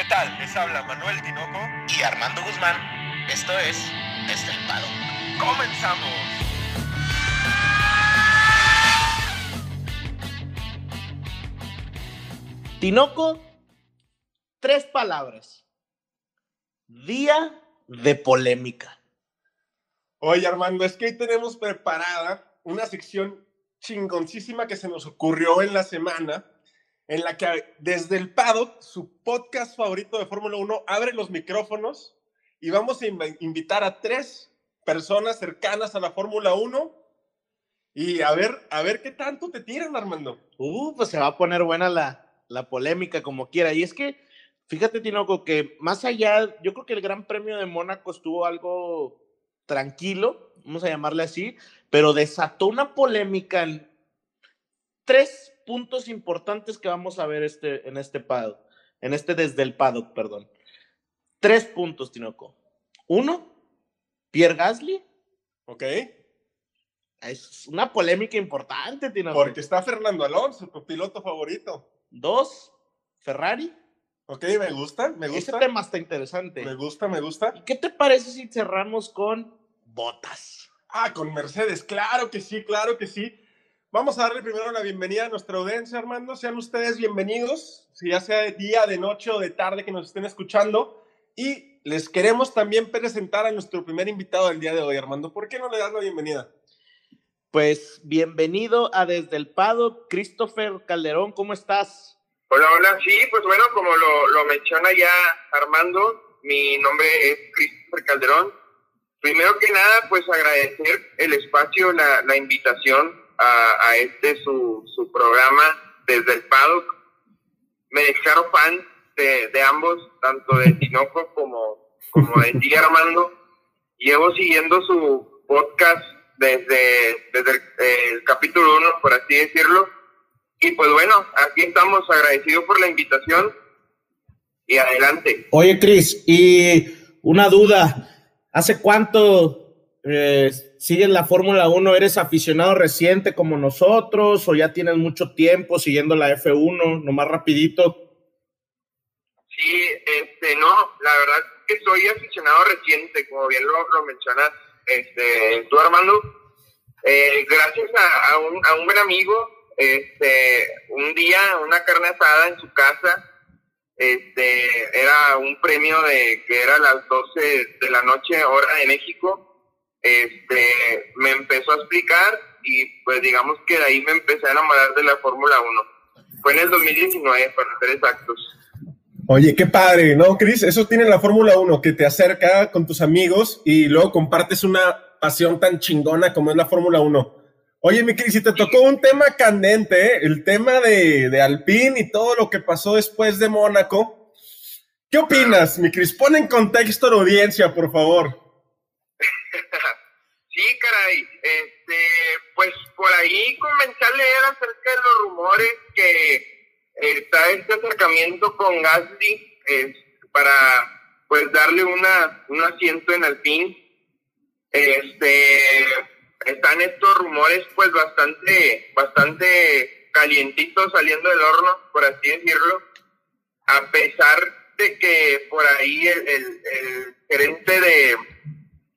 ¿Qué tal? Les habla Manuel Tinoco y Armando Guzmán. Esto es Desde el Pado. ¡Comenzamos! Tinoco, tres palabras. Día de polémica. Oye, Armando, es que hoy tenemos preparada una sección chingoncísima que se nos ocurrió en la semana, en la que desde el paddock, su podcast favorito de Fórmula 1, abre los micrófonos y vamos a invitar a tres personas cercanas a la Fórmula 1 y a ver, a ver qué tanto te tiran, Armando. Uh, pues se va a poner buena la, la polémica como quiera. Y es que, fíjate, Tinoco, que más allá, yo creo que el Gran Premio de Mónaco estuvo algo tranquilo, vamos a llamarle así, pero desató una polémica en tres puntos importantes que vamos a ver este, en este paddock, en este desde el paddock, perdón. Tres puntos, Tinoco. Uno, Pierre Gasly. Ok. Es una polémica importante, Tinoco. Porque está Fernando Alonso, tu piloto favorito. Dos, Ferrari. Ok, me gusta, me gusta. Ese tema está interesante. Me gusta, me gusta. ¿Y qué te parece si cerramos con botas? Ah, con Mercedes, claro que sí, claro que sí. Vamos a darle primero la bienvenida a nuestra audiencia, Armando. Sean ustedes bienvenidos, si ya sea de día, de noche o de tarde que nos estén escuchando. Y les queremos también presentar a nuestro primer invitado del día de hoy, Armando. ¿Por qué no le das la bienvenida? Pues bienvenido a Desde el Pado, Christopher Calderón, ¿cómo estás? Hola, hola, sí, pues bueno, como lo, lo menciona ya Armando, mi nombre es Christopher Calderón. Primero que nada, pues agradecer el espacio, la, la invitación a, a, este su, su programa desde el paddock. Me declaro fan de, de ambos, tanto de Tinoco como, como de ti, Armando. Llevo siguiendo su podcast desde, desde el, el capítulo 1, por así decirlo. Y pues bueno, aquí estamos agradecidos por la invitación y adelante. Oye, Cris, y una duda, ¿hace cuánto eh, sigues la Fórmula 1? ¿Eres aficionado reciente como nosotros o ya tienes mucho tiempo siguiendo la F1, nomás rapidito? Sí, este, no, la verdad que soy aficionado reciente, como bien lo, lo mencionas este, tú, Armando. Eh, gracias a, un, a un buen amigo, este, un día, una carne asada en su casa, este, era un premio de que era las 12 de la noche, hora de México, este, me empezó a explicar y pues digamos que de ahí me empecé a enamorar de la Fórmula 1. Fue en el 2019, para ser exactos. Oye, qué padre, ¿no, Cris? Eso tiene la Fórmula 1, que te acerca con tus amigos y luego compartes una pasión tan chingona como es la Fórmula 1. Oye, mi Cris, si te tocó un tema candente, el tema de, de Alpine y todo lo que pasó después de Mónaco. ¿Qué opinas, mi Cris? Pon en contexto a la audiencia, por favor. Sí, caray. Este, pues por ahí comencé a leer acerca de los rumores que está este acercamiento con Gasly eh, para pues darle una, un asiento en Alpine. Este, están estos rumores pues bastante, bastante calientitos saliendo del horno, por así decirlo, a pesar de que por ahí el, el, el gerente de,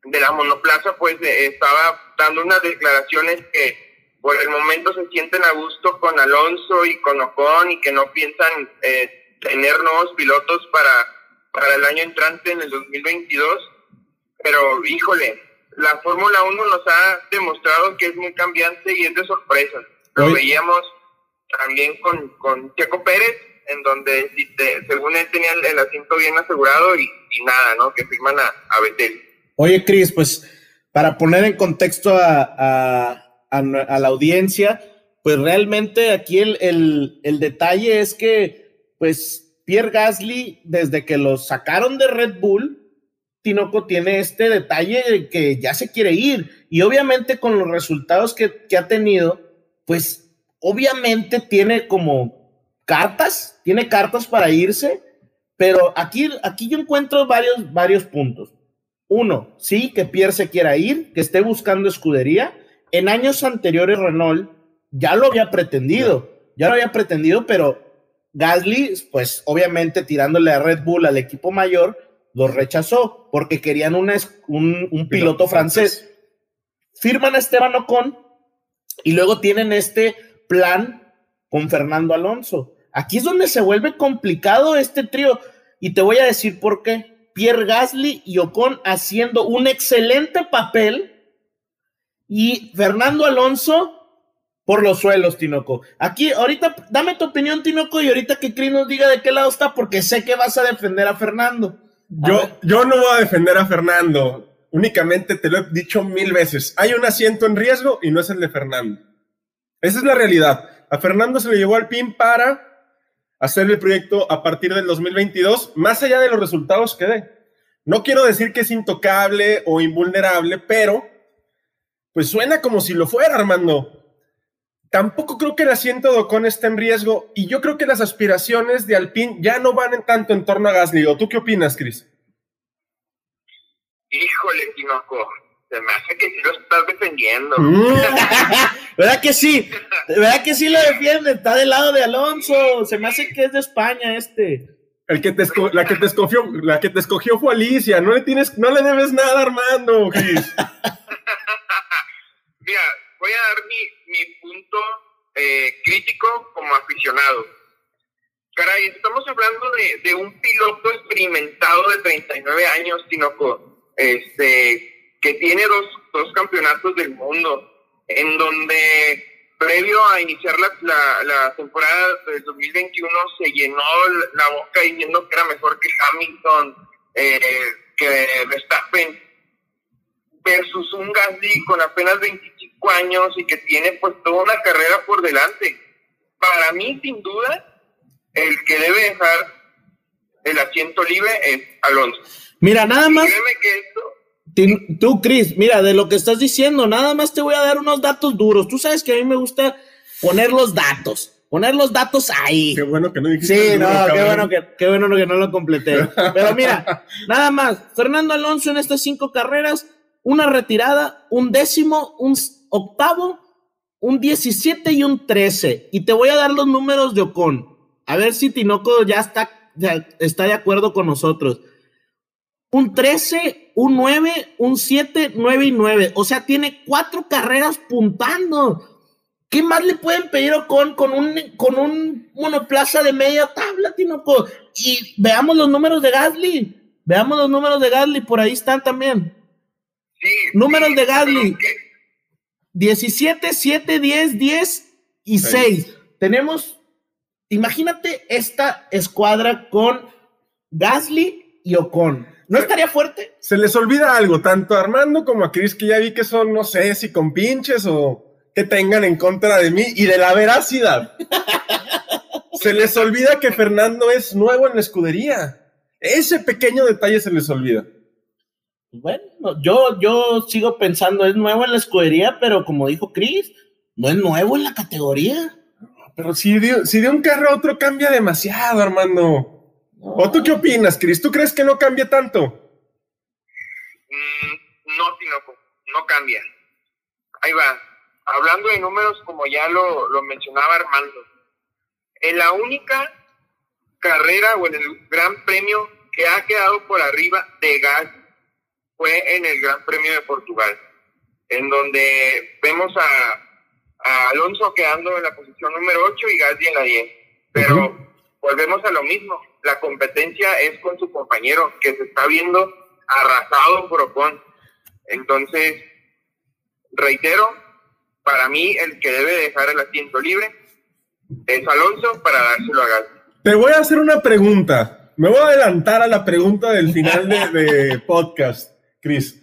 de la monoplaza pues estaba dando unas declaraciones que por el momento se sienten a gusto con Alonso y con Ocon y que no piensan eh, tener nuevos pilotos para, para el año entrante en el 2022. Pero híjole, la Fórmula 1 nos ha demostrado que es muy cambiante y es de sorpresa. Lo Oye. veíamos también con, con Checo Pérez, en donde según él tenía el, el asiento bien asegurado y, y, nada, ¿no? Que firman a, a Betel. Oye, Cris, pues para poner en contexto a, la audiencia, pues realmente aquí el detalle es que, pues Pierre Gasly, desde que lo sacaron de Red Bull, Tinoco tiene este detalle de que ya se quiere ir. Y obviamente con los resultados que, que, ha tenido, pues obviamente tiene como cartas, tiene cartas para irse, pero aquí, aquí yo encuentro varios, varios puntos. Uno, sí, que Pierre se quiera ir, que esté buscando escudería. En años anteriores Renault ya lo había pretendido, ya lo había pretendido, pero Gasly, pues obviamente tirándole a Red Bull al equipo mayor, los rechazó porque querían un, un, piloto francés. Firman a Esteban Ocon y luego tienen este plan con Fernando Alonso. Aquí es donde se vuelve complicado este trío y te voy a decir por qué. Pierre Gasly y Ocon haciendo un excelente papel y Fernando Alonso por los suelos, Tinoco. Aquí, ahorita, dame tu opinión, Tinoco, y ahorita que Cris nos diga de qué lado está, porque sé que vas a defender a Fernando. yo, yo no voy a defender a Fernando. Únicamente te lo he dicho mil veces. Hay un asiento en riesgo y no es el de Fernando. Esa es la realidad. A Fernando se le llevó al PIN para hacer el proyecto a partir del 2022, más allá de los resultados que dé. No quiero decir que es intocable o invulnerable, pero pues suena como si lo fuera, Armando. Tampoco creo que el asiento de Ocon esté en riesgo y yo creo que las aspiraciones de Alpine ya no van en tanto en torno a Gasly. ¿O tú qué opinas, Chris? Híjole, Tinoco, se me hace que sí lo estás defendiendo. Mm. ¿Verdad que sí? ¿Verdad que sí lo defiende? Está del lado de Alonso. Se me hace que es de España este. El que te la que te escogió, la que te escogió fue Alicia. No le tienes, no le debes nada, Armando, Chris. Mira, voy a dar mi, mi punto eh, crítico como aficionado. Caray, estamos hablando de, de, un piloto experimentado de 39 años, Tinoco, este, que tiene dos, dos campeonatos del mundo, en donde previo a iniciar la, la, la, temporada del 2021 se llenó la boca diciendo que era mejor que Hamilton, eh, que Verstappen, versus un Gasly con apenas 25 años y que tiene pues toda una carrera por delante. Para mí, sin duda, el que debe dejar el asiento libre es Alonso. Mira, nada más. Tú, Chris, mira, de lo que estás diciendo, nada más te voy a dar unos datos duros. Tú sabes que a mí me gusta poner los datos poner los datos ahí. Qué bueno que no dijiste. Sí, no, qué bueno que, qué bueno que no lo completé. Pero mira, nada más, Fernando Alonso en estas cinco carreras una retirada, un décimo, un octavo, un 17 y un 13. Y te voy a dar los números de Ocon. A ver si Tinoco ya está, está de acuerdo con nosotros. Un 13, un 9, un 7, 9 y 9. O sea, tiene cuatro carreras puntando. ¿Qué más le pueden pedir Ocon con un, con un monoplaza de media tabla, Tinoco? Y veamos los números de Gasly. Veamos los números de Gasly, por ahí están también. Números de Gasly. 17, 7, 10, 10 y 6. Tenemos, imagínate esta escuadra con Gasly y Ocon. ¿No estaría fuerte? Se les olvida algo, tanto a Armando como a Chris, que ya vi que son, no sé, si con pinches o que tengan en contra de mí y de la veracidad. se les olvida que Fernando es nuevo en la escudería. Ese pequeño detalle se les olvida. Bueno, yo, yo sigo pensando, es nuevo en la escudería, pero como dijo Chris, no es nuevo en la categoría. Pero si de, si de un carro a otro cambia demasiado, hermano. ¿O tú qué opinas, Chris? ¿Tú crees que no cambia tanto? Mm, no, Tinoco, no cambia. Ahí va. Hablando de números, como ya lo, lo mencionaba Armando, en la única carrera o en el gran premio que ha quedado por arriba de gas fue en el Gran Premio de Portugal, en donde vemos a, Alonso quedando en la posición número 8 y Gasly en la 10. Pero volvemos a lo mismo, la competencia es con su compañero, que se está viendo arrasado por Ocon. Entonces, reitero, para mí el que debe dejar el asiento libre es Alonso para dárselo a Gasly. Te voy a hacer una pregunta. Me voy a adelantar a la pregunta del final de podcast. Cris,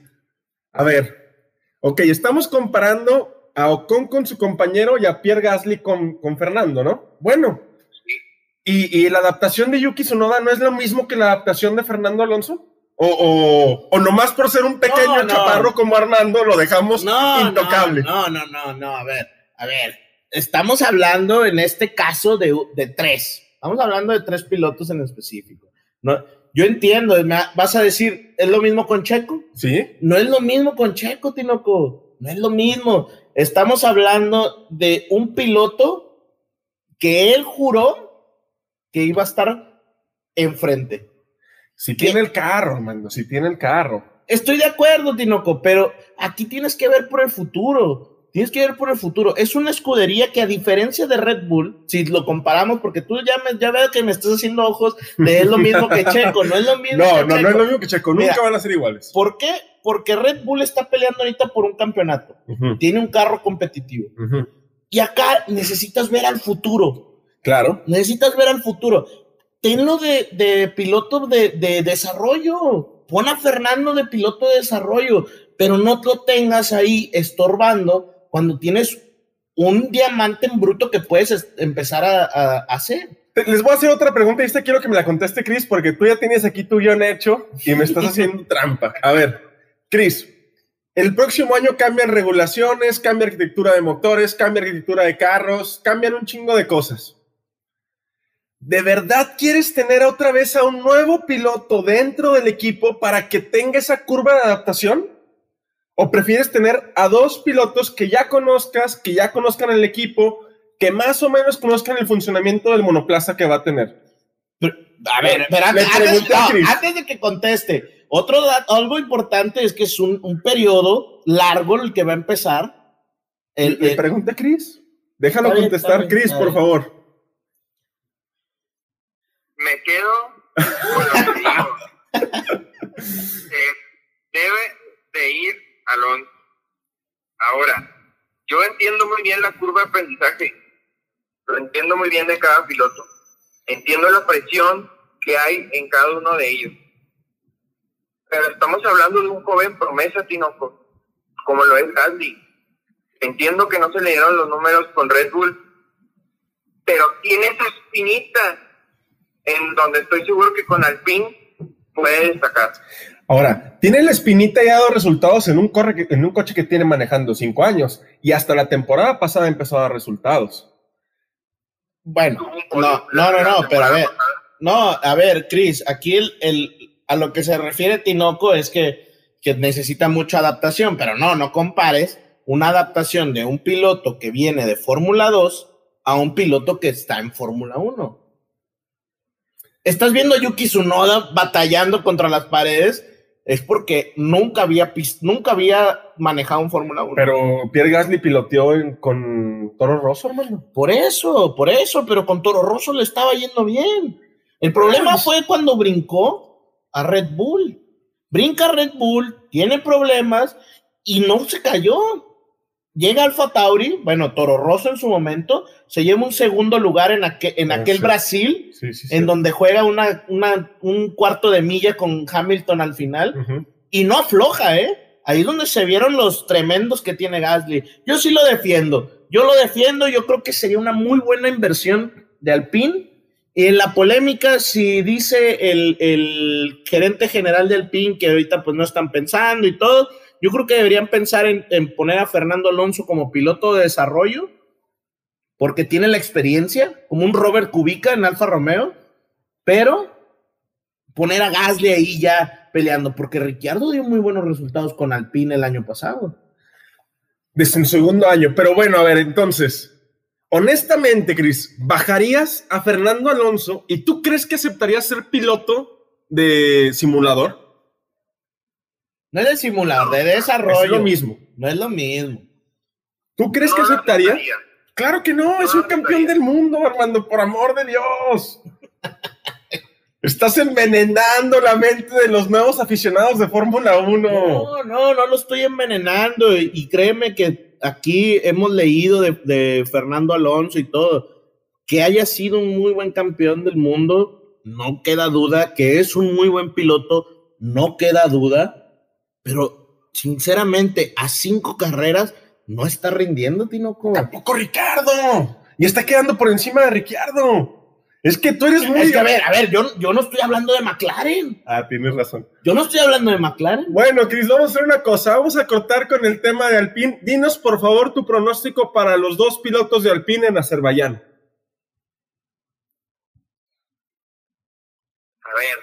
a ver, ok, estamos comparando a Ocon con su compañero y a Pierre Gasly con, con Fernando, ¿no? Bueno, ¿y, la adaptación de Yuki Tsunoda no es lo mismo que la adaptación de Fernando Alonso? O, o, o nomás por ser un pequeño chaparro como Armando lo dejamos intocable. No, no, no, no, a ver, a ver, estamos hablando en este caso de, de tres, estamos hablando de tres pilotos en específico. No, yo entiendo, vas a decir, ¿es lo mismo con Checo? Sí. No es lo mismo con Checo, Tinoco. No es lo mismo. Estamos hablando de un piloto que él juró que iba a estar enfrente. Si tiene el carro, Armando, si tiene el carro. Estoy de acuerdo, Tinoco, pero aquí tienes que ver por el futuro. Tienes que ver por el futuro. Es una escudería que a diferencia de Red Bull, si lo comparamos, porque tú ya, me, ya veo que me estás haciendo ojos de es lo mismo que Checo, no es lo mismo. No, que no, no Checo. es lo mismo que Checo, nunca Mira, van a ser iguales. ¿Por qué? Porque Red Bull está peleando ahorita por un campeonato. Tiene un carro competitivo. ujú. Y acá necesitas ver al futuro. Claro. Necesitas ver al futuro. Tenlo de, de piloto de, de desarrollo. Pon a Fernando de piloto de desarrollo, pero no lo tengas ahí estorbando cuando tienes un diamante en bruto que puedes es- empezar a, a- a hacer. Les voy a hacer otra pregunta y esta quiero que me la conteste Chris porque tú ya tienes aquí tu guion hecho y me estás haciendo trampa. A ver, Chris, el próximo año cambian regulaciones, cambia arquitectura de motores, cambia arquitectura de carros, cambian un chingo de cosas. ¿De verdad quieres tener otra vez a un nuevo piloto dentro del equipo para que tenga esa curva de adaptación? ¿O prefieres tener a dos pilotos que ya conozcas, que ya conozcan el equipo, que más o menos conozcan el funcionamiento del monoplaza que va a tener? A ver, Le antes, pregunté a no, Chris. antes de que conteste, otro algo importante es que es un, un periodo largo el que va a empezar. El, Le el- pregunta Chris. Déjalo bien, contestar, bien, Chris, por favor. Me quedo con lo que digo. Eh, debe de ir Alonso. Ahora, yo entiendo muy bien la curva de aprendizaje. Lo entiendo muy bien de cada piloto. Entiendo la presión que hay en cada uno de ellos. Pero estamos hablando de un joven promesa, Tinoco, como lo es Gasly. Entiendo que no se le dieron los números con Red Bull, pero tiene esa espinita en donde estoy seguro que con Alpine puede destacar. Ahora, tiene la espinita y ha dado resultados en un, corre que- en un coche que tiene manejando cinco años y hasta la temporada pasada empezó a dar resultados. bueno, no, no, no, no, pero a ver, no, a ver, Chris, aquí el, el- a lo que se refiere Tinoco es que, que necesita mucha adaptación, pero no, no compares una adaptación de un piloto que viene de Fórmula 2 a un piloto que está en Fórmula 1. Estás viendo a Yuki Tsunoda batallando contra las paredes, es porque nunca había, nunca había manejado un Fórmula 1. Pero Pierre Gasly piloteó en- con Toro Rosso, hermano. Por eso, por eso, pero con Toro Rosso le estaba yendo bien. El problema Pues- fue cuando brincó a Red Bull. Brinca Red Bull, tiene problemas y no se cayó. Llega Alfa Tauri, bueno, Toro Rosso en su momento, se lleva un segundo lugar en, aquel, en aquel sí. Brasil, Sí, sí, en donde juega una, una- un cuarto de milla con Hamilton al final y no afloja, ¿eh? Ahí es donde se vieron los tremendos que tiene Gasly. Yo sí lo defiendo. Yo lo defiendo. Yo creo que sería una muy buena inversión de Alpine. Y en la polémica, si dice el, el gerente general de Alpine que ahorita pues no están pensando y todo, yo creo que deberían pensar en, poner a Fernando Alonso como piloto de desarrollo, porque tiene la experiencia, como un Robert Kubica en Alfa Romeo, pero poner a Gasly ahí ya peleando, porque Ricciardo dio muy buenos resultados con Alpine el año pasado. Desde un segundo año. Pero bueno, a ver, entonces, honestamente, Chris, ¿bajarías a Fernando Alonso y tú crees que aceptarías ser piloto de simulador? No es de simulador, de Es desarrollo. lo mismo. No es lo mismo. ¿Tú crees que No aceptaría? aceptaría. Claro que no, es un campeón del mundo, Armando, por amor de Dios. Estás envenenando la mente de los nuevos aficionados de Fórmula 1. No, no, no lo estoy envenenando. Y, y créeme que aquí hemos leído de, de Fernando Alonso y todo. Que haya sido un muy buen campeón del mundo, no queda duda. Que es un muy buen piloto, no queda duda. Pero sinceramente, a cinco carreras no está rindiendo, Tinoco. Tampoco Ricardo. Y está quedando por encima de Ricardo. Es que tú eres muy. Es que, a ver, a ver, yo, yo no estoy hablando de McLaren. Ah, tienes razón. Yo no estoy hablando de McLaren. Bueno, Cris, vamos a hacer una cosa. Vamos a cortar con el tema de Alpine. Dinos, por favor, tu pronóstico para los dos pilotos de Alpine en Azerbaiyán. A ver,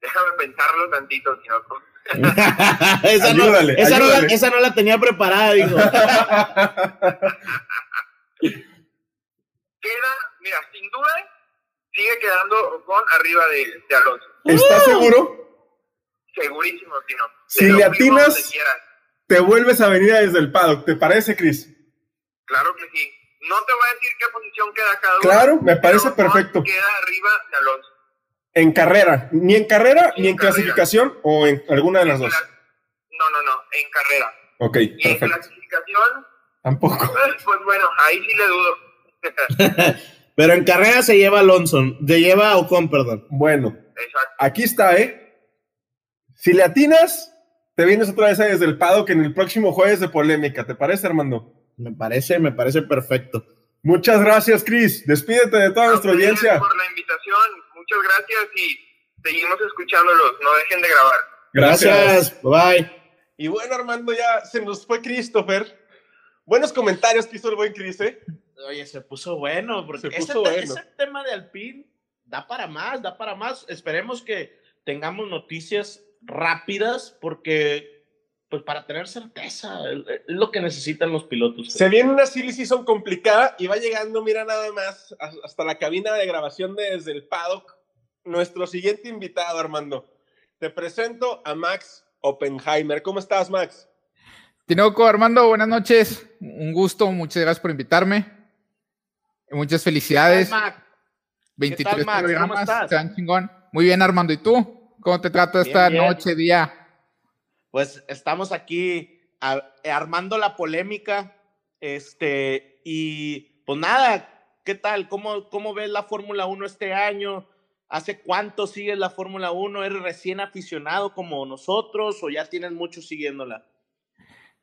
déjame pensarlo tantito, Tinoco. esa, no, Ayúdale, esa, no la, esa no la tenía preparada, dijo. Queda, mira, sin duda, sigue quedando Ocon arriba de, de Alonso. ¿Estás seguro? Segurísimo, Tino. Si le atinas-. Te vuelves a venir desde el paddock, ¿te parece, Chris? Claro que sí. No te voy a decir qué posición queda cada uno. Claro, me parece perfecto. Queda arriba de Alonso. En carrera, ni en carrera, Ni ni en carrera. clasificación o en alguna de las dos. No, no, no, en carrera. Ok, Y en clasificación, Tampoco. pues, bueno, ahí sí le dudo. Pero en carrera se lleva Alonso, se lleva Ocon, perdón. Bueno, Exacto. aquí está, ¿eh? Si le atinas, te vienes otra vez ahí desde el paddock en el próximo jueves de polémica. ¿Te parece, Armando? Me parece, me parece perfecto. Muchas gracias, Chris. Despídete de toda A nuestra audiencia. por la invitación. Muchas gracias y seguimos escuchándolos. No dejen de grabar. Gracias, bye. Y bueno, Armando, ya se nos fue Christopher. Buenos comentarios que hizo el buen Chris, ¿eh? Oye, se puso bueno, porque ese, puso bueno. ese tema de Alpine da para más, da para más. Esperemos que tengamos noticias rápidas, porque, pues para tener certeza, es lo que necesitan los pilotos. Se viene una silly season complicada y va llegando, mira nada más, hasta la cabina de grabación de desde el paddock. Nuestro siguiente invitado, Armando. Te presento a Max Oppenheimer. ¿Cómo estás, Max? Tinoco, Armando, buenas noches. Un gusto, muchas gracias por invitarme. Muchas felicidades. 23 tal, Max? ¿Cómo programas, estás? chingón. Muy bien, Armando. ¿Y tú? ¿Cómo te trata esta bien. noche, día? Pues estamos aquí armando la polémica, este, y pues nada, ¿qué tal? ¿Cómo, cómo ves la Fórmula 1 este año? ¿Hace cuánto sigues la Fórmula 1? ¿Eres recién aficionado como nosotros o ya tienes mucho siguiéndola?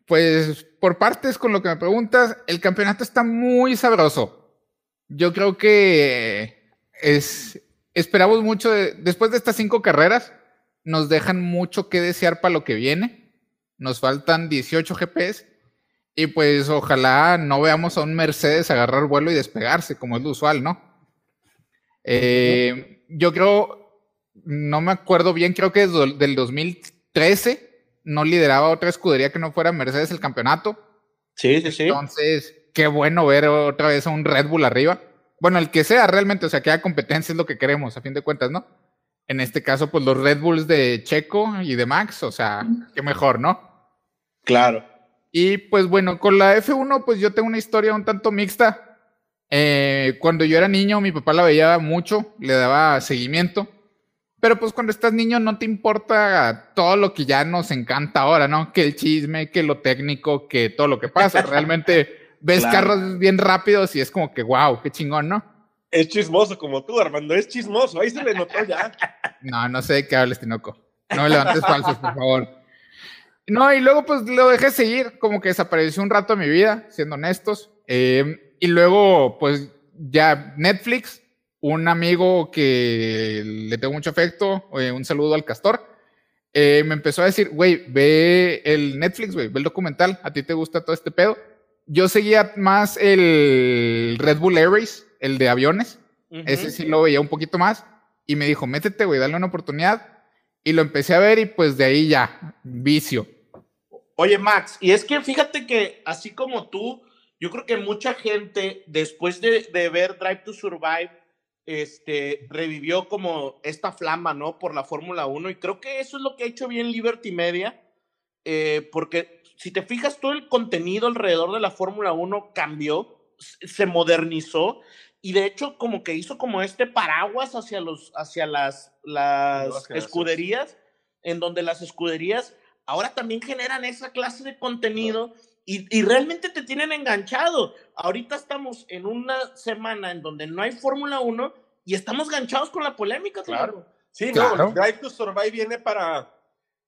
Pues por partes con lo que me preguntas, el campeonato está muy sabroso. Yo creo que es esperamos mucho de- después de estas cinco carreras, nos dejan mucho que desear para lo que viene. Nos faltan 18 GPS y pues ojalá no veamos a un Mercedes agarrar vuelo y despegarse como es lo usual, ¿no? Eh, yo creo, no me acuerdo bien, creo que desde del 2013 no lideraba otra escudería que no fuera Mercedes el campeonato. Sí, sí, sí. Entonces, qué bueno ver otra vez a un Red Bull arriba. Bueno, el que sea realmente, o sea, que haya competencia es lo que queremos, a fin de cuentas, ¿no? En este caso, pues los Red Bulls de Checo y de Max, o sea, qué mejor, ¿no? Claro. Y pues bueno, con la F1, pues yo tengo una historia un tanto mixta. Eh, cuando yo era niño, mi papá la veía mucho, le daba seguimiento. Pero pues cuando estás niño no te importa todo lo que ya nos encanta ahora, ¿no? Que el chisme, que lo técnico, que todo lo que pasa. Realmente ves Claro. carros bien rápidos y es como que, wow, qué chingón, ¿no? Es chismoso como tú, Armando. Es chismoso. Ahí se le notó ya. No, no sé de qué hables, Tinoco. No me levantes falsos, por favor. No, y luego pues lo dejé seguir, como que desapareció un rato de mi vida, siendo honestos. Eh, y luego, pues ya Netflix, un amigo que le tengo mucho afecto, eh, un saludo al Castor, eh, me empezó a decir, güey, ve el Netflix, güey, ve el documental, a ti te gusta todo este pedo. Yo seguía más el Red Bull Air Race, el de aviones. Ese sí lo veía un poquito más. Y me dijo, métete, güey, dale una oportunidad. Y lo empecé a ver y pues de ahí ya, vicio. Oye, Max, y es que fíjate que así como tú, yo creo que mucha gente después de, de ver Drive to Survive, este, revivió como esta flama, ¿no? Por la Fórmula 1 y creo que eso es lo que ha hecho bien Liberty Media, eh, porque si te fijas, todo el contenido alrededor de la Fórmula 1 cambió, se modernizó y de hecho como que hizo como este paraguas hacia, los, hacia las, las escuderías, en donde las escuderías ahora también generan esa clase de contenido y, y realmente te tienen enganchado. Ahorita estamos en una semana en donde no hay Fórmula 1 y estamos ganchados con la polémica. Claro. Sí, Claro. no, Drive to Survive viene para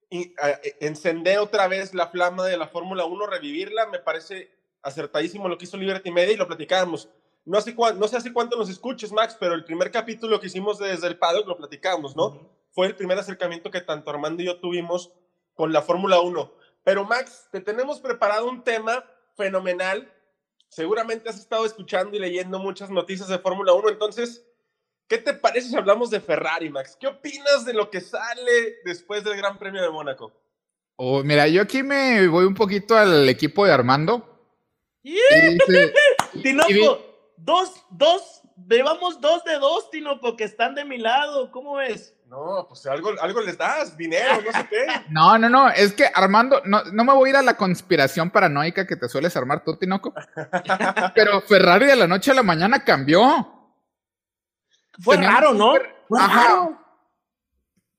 y, a- e- encender otra vez la flama de la Fórmula 1, revivirla. Me parece acertadísimo lo que hizo Liberty Media y lo platicábamos. No sé, cuán- no sé hace cuánto nos escuches, Max, pero el primer capítulo que hicimos desde el paddock lo platicábamos, ¿no? Fue el primer acercamiento que tanto Armando y yo tuvimos con la Fórmula 1. Pero Max, te tenemos preparado un tema fenomenal. Seguramente has estado escuchando y leyendo muchas noticias de Fórmula 1, entonces ¿Qué te parece si hablamos de Ferrari, Max? ¿Qué opinas de lo que sale después del Gran Premio de Mónaco? Oh, mira, yo aquí me voy un poquito al equipo de Armando. Y dice, Tinoco, Y dos, dos llevamos dos de dos, Tinoco, que están de mi lado. ¿Cómo ves? No, pues algo, algo les das, dinero, no sé qué. No, no, no, es que Armando, no, no me voy a ir a la conspiración paranoica que te sueles armar tú, Tinoco. Pero Ferrari de la noche a la mañana cambió. Fue Teníamos raro, ¿no? Fue Ajá. raro.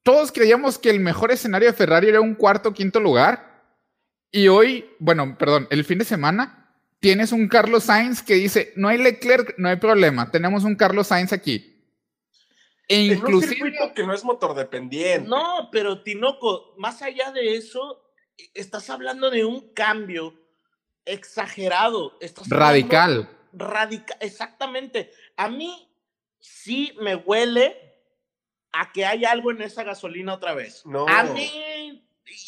Todos creíamos que el mejor escenario de Ferrari era un cuarto o quinto lugar. Y hoy, bueno, perdón, el fin de semana, tienes un Carlos Sainz que dice, no hay Leclerc, no hay problema, tenemos un Carlos Sainz aquí. E En un circuito que no es motor dependiente. No, pero Tinoco, más allá de eso, estás hablando de un cambio exagerado. Estás radical. Radical, exactamente. A mí sí me huele a que hay algo en esa gasolina otra vez. No. A mí,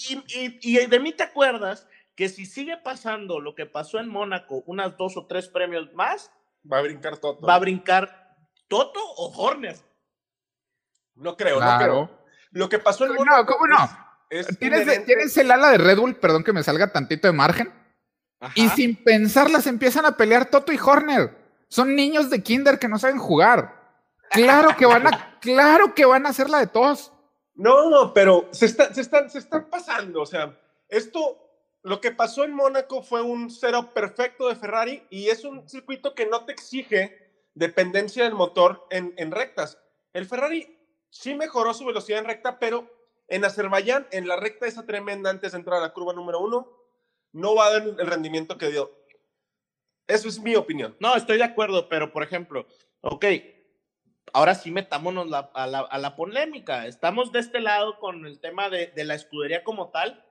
y, y- y de mí te acuerdas que si sigue pasando lo que pasó en Mónaco, unas dos o tres premios más, Va a brincar todo. va a brincar Toto o Horner. No creo, no Claro. creo. Lo que pasó en No, Mónaco ¿cómo no? es- es Tienes, tienes el ala de Red Bull, perdón que me salga tantito de margen, y sin pensarlas empiezan a pelear Toto y Horner. Son niños de kinder que no saben jugar. Claro que van a, claro que van a hacer la de todos. No, no, pero se, está- se están, se están pasando. O sea, esto, lo que pasó en Mónaco fue un cero perfecto de Ferrari y es un circuito que no te exige dependencia del motor en, en rectas. El Ferrari sí mejoró su velocidad en recta, pero en Azerbaiyán, en la recta esa tremenda antes de entrar a la curva número uno, no va a dar el rendimiento que dio. Eso es mi opinión. No, estoy de acuerdo, pero por ejemplo, ok, ahora sí metámonos a, la, a la polémica. Estamos de este lado con el tema de, de la escudería como tal,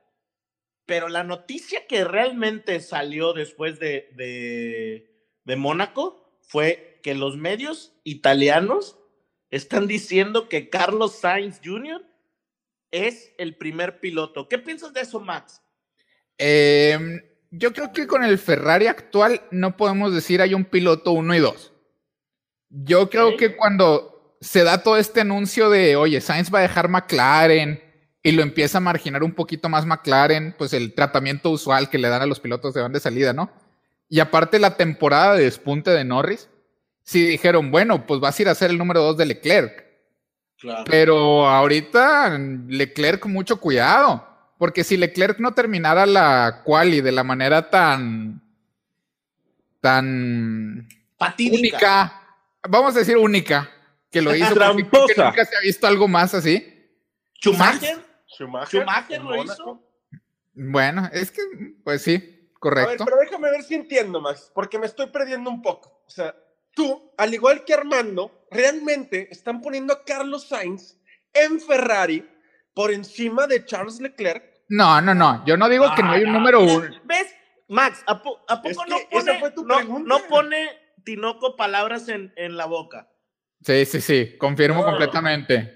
pero la noticia que realmente salió después de, de, de Mónaco fue que los medios italianos están diciendo que Carlos Sainz Jr. es el primer piloto. ¿Qué piensas de eso, Max? Eh, yo creo que con el Ferrari actual no podemos decir hay un piloto uno y dos. Yo creo que cuando se da todo este anuncio de, oye, Sainz va a dejar McLaren y lo empieza a marginar un poquito más McLaren, pues el tratamiento usual que le dan a los pilotos de van de salida, ¿no? Y aparte la temporada de despunte de Norris, sí dijeron, bueno, pues vas a ir a ser el número dos de Leclerc. Claro. Pero ahorita Leclerc mucho cuidado, porque si Leclerc no terminara la quali de la manera tan tan Patídica. única, vamos a decir única, que lo hizo porque creo que Tramposa. nunca se ha visto algo más así. Schumacher. Schumacher, Schumacher lo hizo. Bueno, es que pues sí, A ver, correcto. pero déjame ver si entiendo, Max, porque me estoy perdiendo un poco. O sea, tú, al igual que Armando, realmente están poniendo a Carlos Sainz en Ferrari por encima de Charles Leclerc. No, no, no, yo no digo que no hay un Ah, número uno. ¿Ves? Max, ¿a, po- a poco Es que no esa pone, fue tu no, pregunta. no pone Tinoco palabras en, en la boca? Sí, sí, sí, confirmo No. completamente.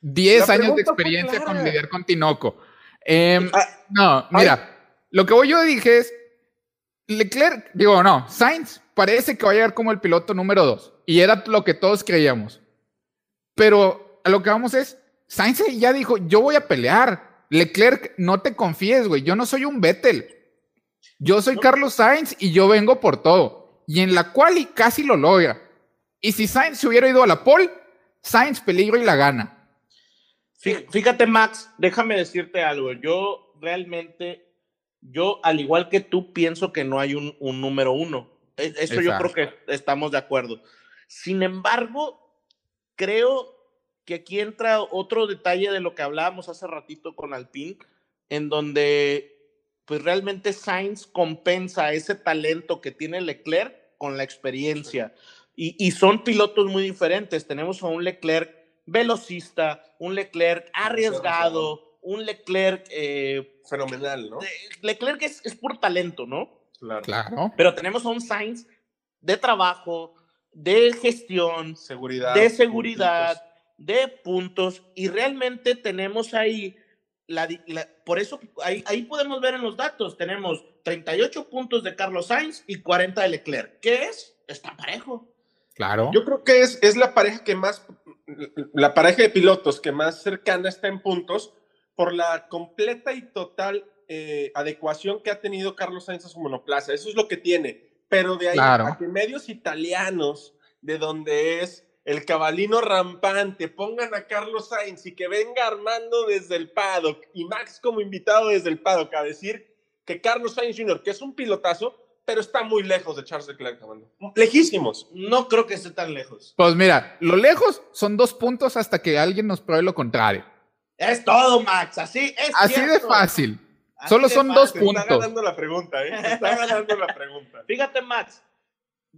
10 La años de experiencia con lidiar con Tinoco. Ah, no, mira, lo que voy yo dije es, Leclerc, digo, no, Sainz parece que va a llegar como el piloto número 2. Y era lo que todos creíamos. Pero a lo que vamos es, Sainz ya dijo, yo voy a pelear. Leclerc, no te confíes, güey, yo no soy un Vettel. Yo soy Carlos Sainz y yo vengo por todo. Y en la quali casi lo logra. Y si Sainz se hubiera ido a la pole, Sainz peligro y la gana. Fí- Fíjate, Max, déjame decirte algo. Yo realmente, yo al igual que tú, pienso que no hay un, un número uno. E- Eso yo creo que estamos de acuerdo. Sin embargo, creo que aquí entra otro detalle de lo que hablábamos hace ratito con Alpine, en donde pues realmente Sainz compensa ese talento que tiene Leclerc con la experiencia. Y, y son pilotos muy diferentes. Tenemos a un Leclerc velocista, un Leclerc arriesgado, un Leclerc... eh, fenomenal, ¿no? Leclerc es, es por talento, ¿no? Claro. Claro. Pero tenemos a un Sainz de trabajo, de gestión, Seguridad. de seguridad, de puntos, y realmente tenemos ahí, la- por eso ahí, ahí podemos ver en los datos, tenemos 38 puntos de Carlos Sainz y 40 de Leclerc. ¿Qué es? Está parejo. Claro. Yo creo que es, es la pareja que más, la pareja de pilotos que más cercana está en puntos por la completa y total eh, adecuación que ha tenido Carlos Sainz a su monoplaza. Eso es lo que tiene. Pero de ahí Claro. a que medios italianos de donde es el cabalino rampante, pongan a Carlos Sainz y que venga Armando desde el paddock y Max como invitado desde el paddock a decir que Carlos Sainz Jr., que es un pilotazo, pero está muy lejos de Charles Leclerc, Armando. Lejísimos. No creo que esté tan lejos. Pues mira, lo lejos son dos puntos hasta que alguien nos pruebe lo contrario. Es todo, Max. Así es. Así de fácil. Así Solo de son fácil. dos puntos. está ganando la pregunta, ¿eh? Te está ganando la pregunta. Fíjate, Max,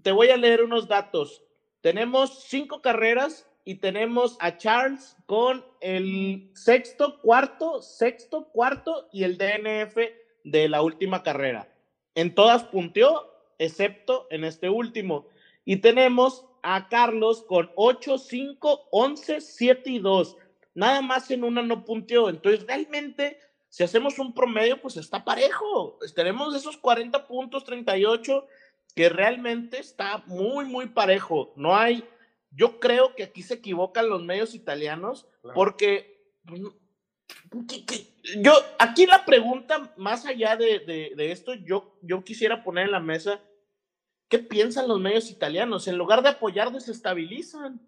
te voy a leer unos datos. Tenemos cinco carreras y tenemos a Charles con el sexto, cuarto, sexto, cuarto y el DNF de la última carrera. En todas punteó, excepto en este último. Y tenemos a Carlos con 8, 5, 11, 7 y 2. Nada más en una no punteó. Entonces, realmente, si hacemos un promedio, pues está parejo. Tenemos esos 40 puntos, 38, que realmente está muy, muy parejo. No hay, yo creo que aquí se equivocan los medios italianos Claro. porque que- que- yo, aquí la pregunta, más allá de, de- de esto, yo, yo quisiera poner en la mesa, ¿qué piensan los medios italianos? En lugar de apoyar, desestabilizan.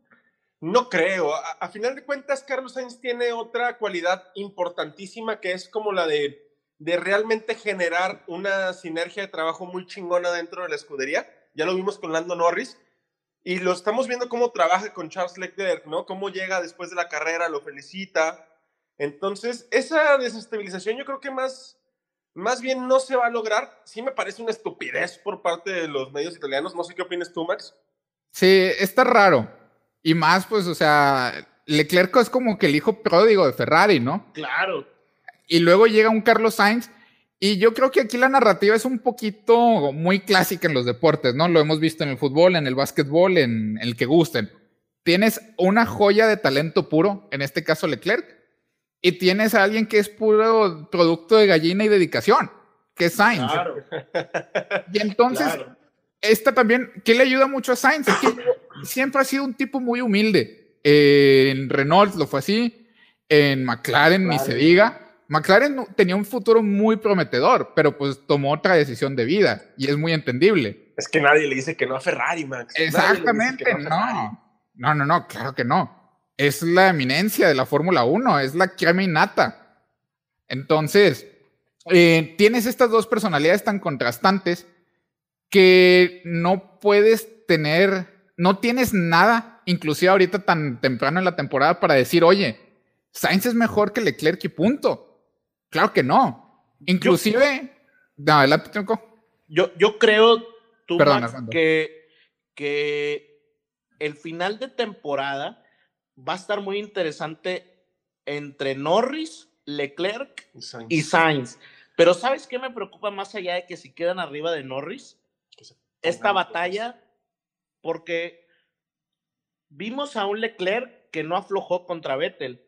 No creo. A, final de cuentas, Carlos Sainz tiene otra cualidad importantísima que es como la de, de realmente generar una sinergia de trabajo muy chingona dentro de la escudería. Ya lo vimos con Lando Norris. Y lo estamos viendo cómo trabaja con Charles Leclerc, ¿no? Cómo llega después de la carrera, lo felicita. Entonces, esa desestabilización yo creo que más, más bien no se va a lograr. Sí me parece una estupidez por parte de los medios italianos. No sé qué opinas tú, Max. Sí, está raro. Y más, pues, o sea, Leclerc es como que el hijo pródigo de Ferrari, ¿no? Claro. Y luego llega un Carlos Sainz. Y yo creo que aquí la narrativa es un poquito muy clásica en los deportes, ¿no? Lo hemos visto en el fútbol, en el básquetbol, en el que gusten. Tienes una joya de talento puro, en este caso Leclerc, y tienes a alguien que es puro producto de gallina y dedicación, que es Sainz. Claro. Y entonces, claro. Esta también, ¿qué le ayuda mucho a Sainz? Es que siempre ha sido un tipo muy humilde. Eh, en Renault lo fue así, en McLaren ni se diga. McLaren tenía un futuro muy prometedor, pero pues tomó otra decisión de vida y es muy entendible. Es que nadie le dice que no a Ferrari, Max. Exactamente, que no. No, no, no, claro que no. Es la eminencia de la Fórmula 1, es la crema innata. Entonces, eh, tienes estas dos personalidades tan contrastantes que no puedes tener, no tienes nada, inclusive ahorita tan temprano en la temporada, para decir, oye, Sainz es mejor que Leclerc y punto. Claro que no. Inclusive, no, adelante, Tronco. Yo, yo creo, tú, Perdón, Max, Armando. que, que el final de temporada va a estar muy interesante entre Norris, Leclerc Sainz. y Sainz. Pero ¿sabes qué me preocupa más allá de que si quedan arriba de Norris? Esta batalla, porque vimos a un Leclerc que no aflojó contra Vettel.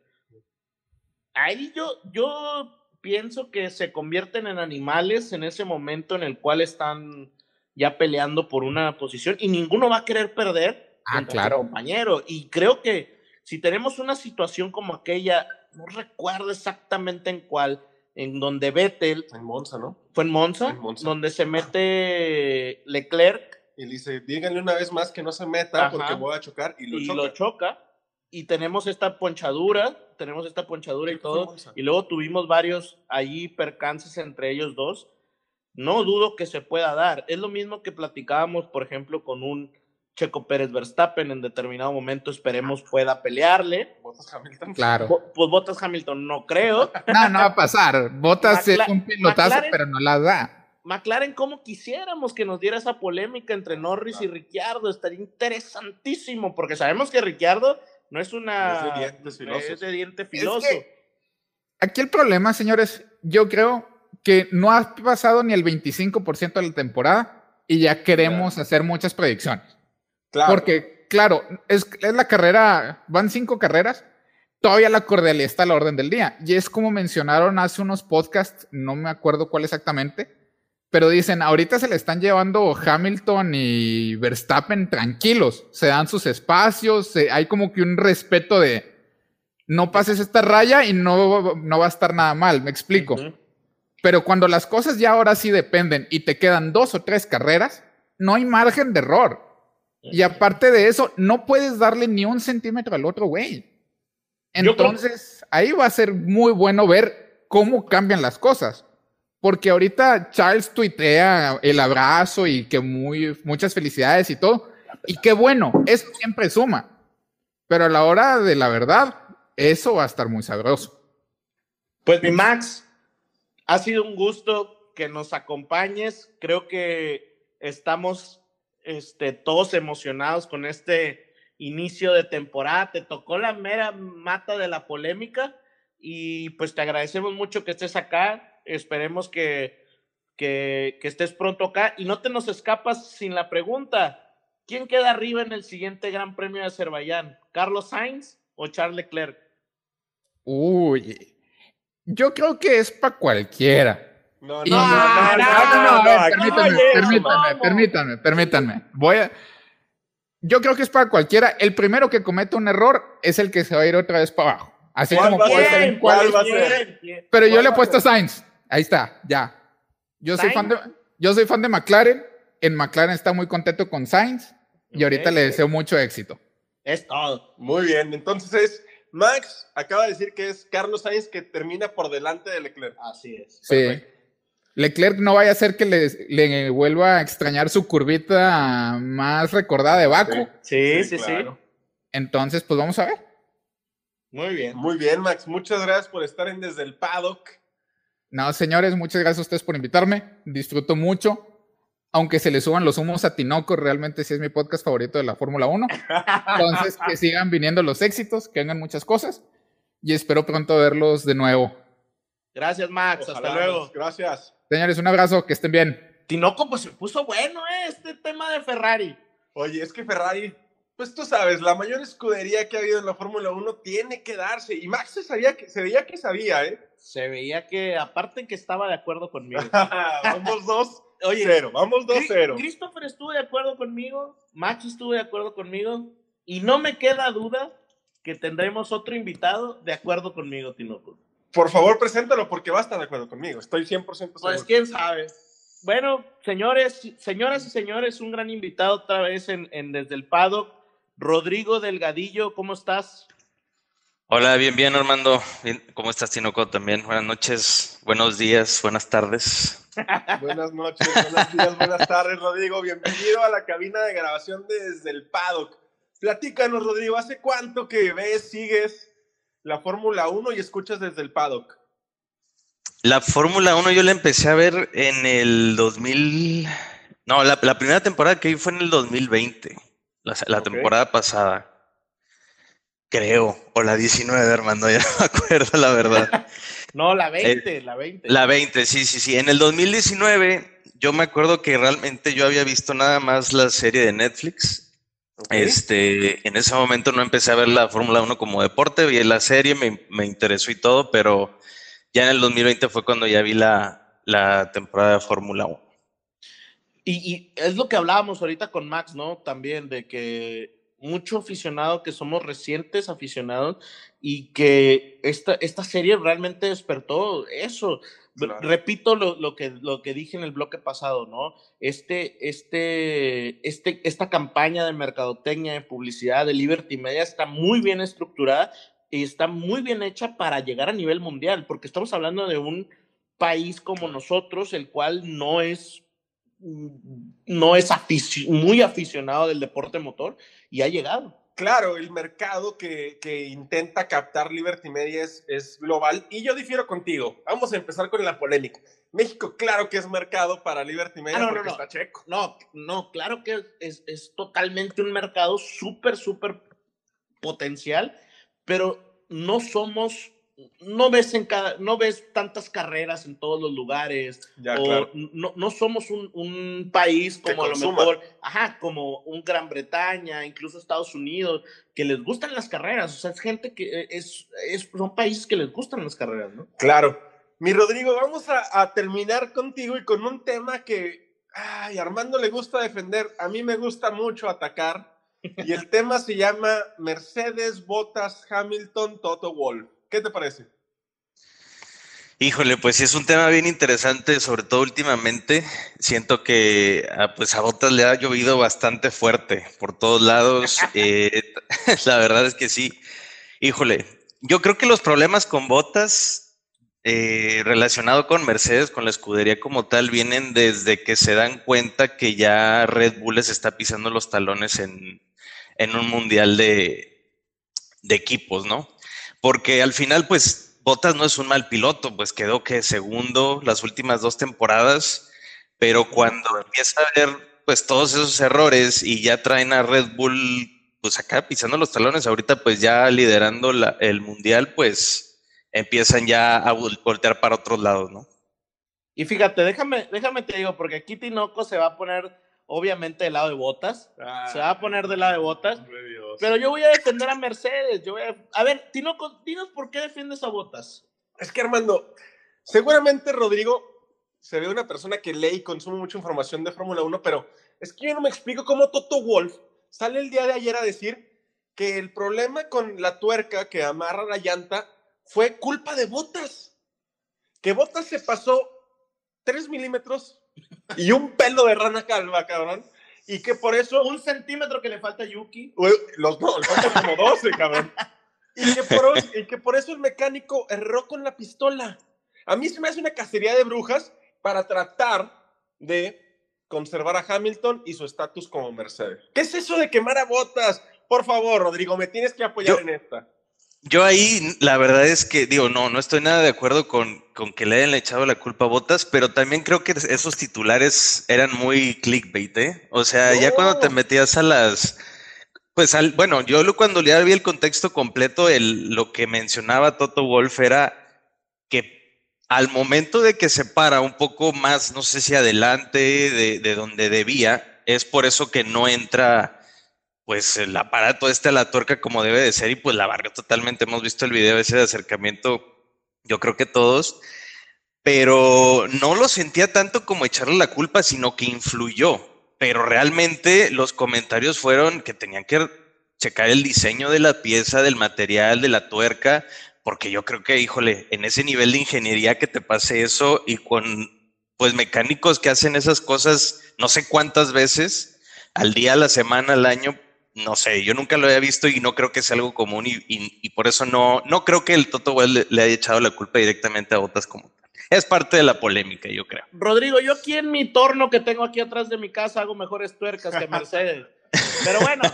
Ahí yo, yo pienso que se convierten en animales en ese momento en el cual están ya peleando por una posición y ninguno va a querer perder Ah, claro. compañero. Y creo que si tenemos una situación como aquella, no recuerdo exactamente en cuál, en donde Vettel En Monza, ¿no? fue en Monza, En Monza. donde se mete Leclerc Y le dice, díganle una vez más que no se meta Ajá. porque voy a chocar y lo y choca. lo choca. Y tenemos esta ponchadura, tenemos esta ponchadura y todo. Y luego tuvimos varios allí percances entre ellos dos. No dudo que se pueda dar. Es lo mismo que platicábamos, por ejemplo, con un Checo Pérez Verstappen en determinado momento. Esperemos pueda pelearle. Bottas Hamilton. Claro. Bo- Pues Bottas Hamilton no creo. No, no va a pasar. Botas es un pilotazo, McLaren- pero no la da. McLaren, como quisiéramos que nos diera esa polémica entre Norris y Ricciardo, estaría interesantísimo, porque sabemos que Ricciardo no es una. Es de dientes filosos. es de diente filoso. que- Aquí el problema, señores, yo creo que no ha pasado ni el 25% de la temporada y ya queremos hacer muchas predicciones. Claro. Porque, claro, es, es la carrera, van cinco carreras, todavía la cordialidad está a la orden del día. Y es como mencionaron hace unos podcasts, no me acuerdo cuál exactamente, pero dicen, ahorita se le están llevando Hamilton y Verstappen tranquilos, se dan sus espacios, se- hay como que un respeto de, no pases esta raya y no, no va a estar nada mal, me explico. Pero cuando las cosas ya ahora sí dependen y te quedan dos o tres carreras, no hay margen de error. Y aparte de eso, no puedes darle ni un centímetro al otro güey. Entonces, ahí va a ser muy bueno ver cómo cambian las cosas. Porque ahorita Charles tuitea el abrazo y que muy, muchas felicidades y todo. Y qué bueno, eso siempre suma. Pero a la hora de la verdad, eso va a estar muy sabroso. Pues mi Max, ha sido un gusto que nos acompañes. Creo que estamos este, todos emocionados con este inicio de temporada. Te tocó la mera mata de la polémica y pues te agradecemos mucho que estés acá. Esperemos que, que, que estés pronto acá y no te nos escapas sin la pregunta. ¿Quién queda arriba en el siguiente Gran Premio de Azerbaiyán? ¿Carlos Sainz o Charles Leclerc? Uy, yo creo que es para cualquiera. No, no, no, no, no, no, no, aquí permítanme, permítanme, permítanme, permítanme. Voy a. Yo creo que es para cualquiera. El primero que comete un error es el que se va a ir otra vez para abajo. Así ¿Cuál como puede ser? ser en ¿Cuál va a ser? Pero yo ¿Cuál le he puesto a? Sainz. Ahí está, ya. Yo soy, fan de, yo soy fan de McLaren. En McLaren está muy contento con Sainz. Y ahorita le deseo mucho éxito. Es todo. Muy bien, entonces Max acaba de decir que es Carlos Sainz que termina por delante de Leclerc. Así es. Sí. Leclerc no vaya a ser que le, le vuelva a extrañar su curvita más recordada de Baku. Sí, sí, sí. claro. Entonces, pues vamos a ver. Muy bien. Muy bien, Max, muchas gracias por estar en Desde el Paddock. No, señores, muchas gracias a ustedes por invitarme. Disfruto mucho. Aunque se le suban los humos a Tinoco, realmente sí es mi podcast favorito de la Fórmula 1. Entonces, que sigan viniendo los éxitos, que vengan muchas cosas. Y espero pronto verlos de nuevo. Gracias, Max. Ojalá, Hasta luego. Gracias. Señores, un abrazo, que estén bien. Tinoco, pues se puso bueno, ¿eh? Este tema de Ferrari. Oye, es que Ferrari, pues tú sabes, la mayor escudería que ha habido en la Fórmula 1 tiene que darse. Y Max se, sabía que, se veía que sabía, ¿eh? Se veía que, aparte que estaba de acuerdo conmigo. vamos 2 Oye, 0 vamos 2 Cri- 0 Christopher estuvo de acuerdo conmigo, Max estuvo de acuerdo conmigo, y no me queda duda que tendremos otro invitado de acuerdo conmigo, Tinoco. Por favor, preséntalo porque va a estar de acuerdo conmigo. Estoy 100% seguro. Pues quién sabe. Bueno, señores, señoras y señores, un gran invitado otra vez en, en Desde el Paddock. Rodrigo Delgadillo, ¿cómo estás? Hola, bien, bien, Armando. Bien, ¿Cómo estás, Tinoco? También. Buenas noches, buenos días, buenas tardes. Buenas noches, buenos días, buenas tardes, Rodrigo. Bienvenido a la cabina de grabación de desde el paddock. Platícanos, Rodrigo, ¿hace cuánto que ves, sigues la Fórmula 1 y escuchas desde el paddock? La Fórmula 1 yo la empecé a ver en el 2000. No, la, la primera temporada que vi fue en el 2020, la, temporada pasada. Creo, o la 19, Armando, ya no me acuerdo la verdad. No, la 20, la 20. La 20, sí, sí, sí. En el 2019, yo me acuerdo que realmente yo había visto nada más la serie de Netflix. Este, en ese momento no empecé a ver la Fórmula 1 como deporte, vi la serie, me, me interesó y todo, pero ya en el 2020 fue cuando ya vi la, la temporada de Fórmula 1. Y, y es lo que hablábamos ahorita con Max, ¿no? También de que mucho aficionado, que somos recientes aficionados y que esta, esta serie realmente despertó eso. Claro. Repito lo, lo, que, lo que dije en el bloque pasado, ¿no? Este, este, este, esta campaña de mercadotecnia, de publicidad, de Liberty Media está muy bien estructurada y está muy bien hecha para llegar a nivel mundial, porque estamos hablando de un país como nosotros, el cual no es no es muy aficionado del deporte motor y ha llegado. Claro, el mercado que, que intenta captar Liberty Media es, es, global y yo difiero contigo. Vamos a empezar con la polémica. México, claro que es mercado para Liberty Media Ah, no, no, porque no. está checo. No, no, claro que es, es totalmente un mercado súper, súper potencial, pero no somos, no ves en cada, no ves tantas carreras en todos los lugares, Ya, o claro. no, no somos un, un país como a lo mejor, ajá, como un Gran Bretaña, incluso Estados Unidos, que les gustan las carreras, o sea, es gente que eh, es, es son países que les gustan las carreras, ¿no? Claro. Mi Rodrigo, vamos a, a terminar contigo y con un tema que ay, a Armando le gusta defender, a mí me gusta mucho atacar. Y el tema se llama Mercedes, Bottas, Hamilton, Toto Wolf. ¿Qué te parece? Híjole, pues sí es un tema bien interesante, sobre todo últimamente. Siento que a, pues a Botas le ha llovido bastante fuerte por todos lados. Eh, la verdad es que sí. Híjole, yo creo que los problemas con Botas eh, relacionado con Mercedes, con la escudería como tal, vienen desde que se dan cuenta que ya Red Bull les está pisando los talones en, en un mundial de, de equipos, ¿no? Porque al final, pues Botas no es un mal piloto, pues quedó que segundo las últimas dos temporadas, pero cuando empieza a ver pues todos esos errores y ya traen a Red Bull pues acá pisando los talones, ahorita pues ya liderando el mundial, pues empiezan ya a voltear para otros lados, ¿no? Y fíjate, déjame, déjame te digo, porque aquí Tinoco se va a poner obviamente del lado de botas. se va a poner del lado de botas. Pero yo voy a defender a Mercedes. Yo voy a, a ver, Tinoco, dinos por qué defiendes a botas. Es que Armando, seguramente Rodrigo se ve una persona que lee y consume mucha información de Fórmula 1, pero es que yo no me explico cómo Toto Wolf sale el día de ayer a decir que el problema con la tuerca que amarra la llanta fue culpa de botas. Que botas se pasó 3 milímetros y un pelo de rana calva, cabrón. Y que por eso. Un centímetro que le falta a Yuki. Los, no, le falta como 12, cabrón. Y que, por, y que por eso el mecánico erró con la pistola. A mí se me hace una cacería de brujas para tratar de conservar a Hamilton y su estatus como Mercedes. ¿Qué es eso de quemar a botas? Por favor, Rodrigo, me tienes que apoyar en esta. Yo ahí, la verdad es que, digo, no, no estoy nada de acuerdo con, con que le hayan echado la culpa a Botas, pero también creo que esos titulares eran muy clickbait, ¿eh? O sea, ya cuando te metías a las. Pues, al, bueno, yo cuando ya vi el contexto completo, el, lo que mencionaba Toto Wolf era que al momento de que se para un poco más, no sé si adelante de, de donde debía, es por eso que no entra pues el aparato este la tuerca como debe de ser y pues la barrió totalmente. Hemos visto el video ese de acercamiento, yo creo que todos, pero no lo sentía tanto como echarle la culpa, sino que influyó. Pero realmente los comentarios fueron que tenían que checar el diseño de la pieza, del material, de la tuerca, porque yo creo que, híjole, en ese nivel de ingeniería que te pase eso y con pues mecánicos que hacen esas cosas no sé cuántas veces al día, a la semana, al año, no sé, yo nunca lo había visto y no creo que sea algo común y, por eso no, no creo que el Toto Wolff le, haya echado la culpa directamente a Botas como tal. Es parte de la polémica, yo creo. Rodrigo, yo aquí en mi torno que tengo aquí atrás de mi casa hago mejores tuercas que Mercedes. Pero bueno,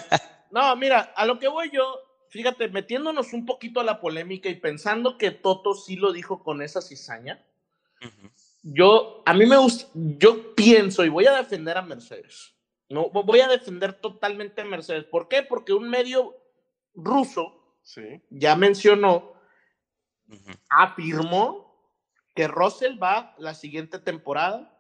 no, mira, a lo que voy yo, fíjate, metiéndonos un poquito a la polémica y pensando que Toto sí lo dijo con esa cizaña, yo, a mí me gusta, yo pienso y voy a defender a Mercedes no, voy a defender totalmente a Mercedes. ¿Por qué? Porque un medio ruso ya mencionó, afirmó que Russell va la siguiente temporada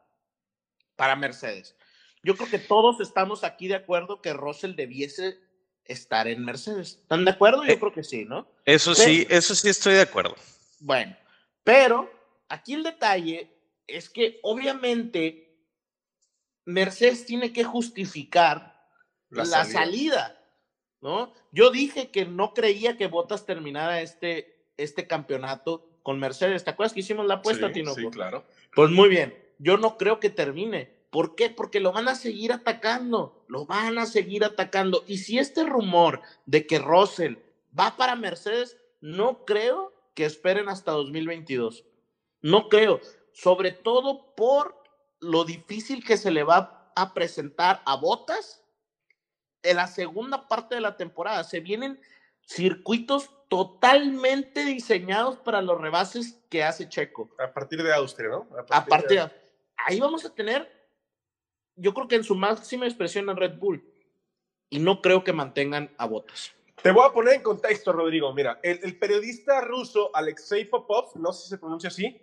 para Mercedes. Yo creo que todos estamos aquí de acuerdo que Russell debiese estar en Mercedes. ¿Están de acuerdo? Yo eh, creo que sí, ¿no? Eso sí, eso sí estoy de acuerdo. Bueno, pero aquí el detalle es que obviamente Mercedes tiene que justificar la, salida. ¿no? Yo dije que no creía que Bottas terminara este, este campeonato con Mercedes. ¿Te acuerdas que hicimos la apuesta, Tino? Sí, claro. Pues muy bien, yo no creo que termine. ¿Por qué? Porque lo van a seguir atacando, lo van a seguir atacando. Y si este rumor de que Russell va para Mercedes, no creo que esperen hasta 2022. No creo, sobre todo por lo difícil que se le va a presentar a Botas en la segunda parte de la temporada. Se vienen circuitos totalmente diseñados para los rebases que hace Checo. A partir de Austria, ¿no? A partir, de... Ahí vamos a tener, yo creo que en su máxima expresión en Red Bull. Y no creo que mantengan a Botas. Te voy a poner en contexto, Rodrigo. Mira, el, el periodista ruso Alexei Popov, no sé si se pronuncia así,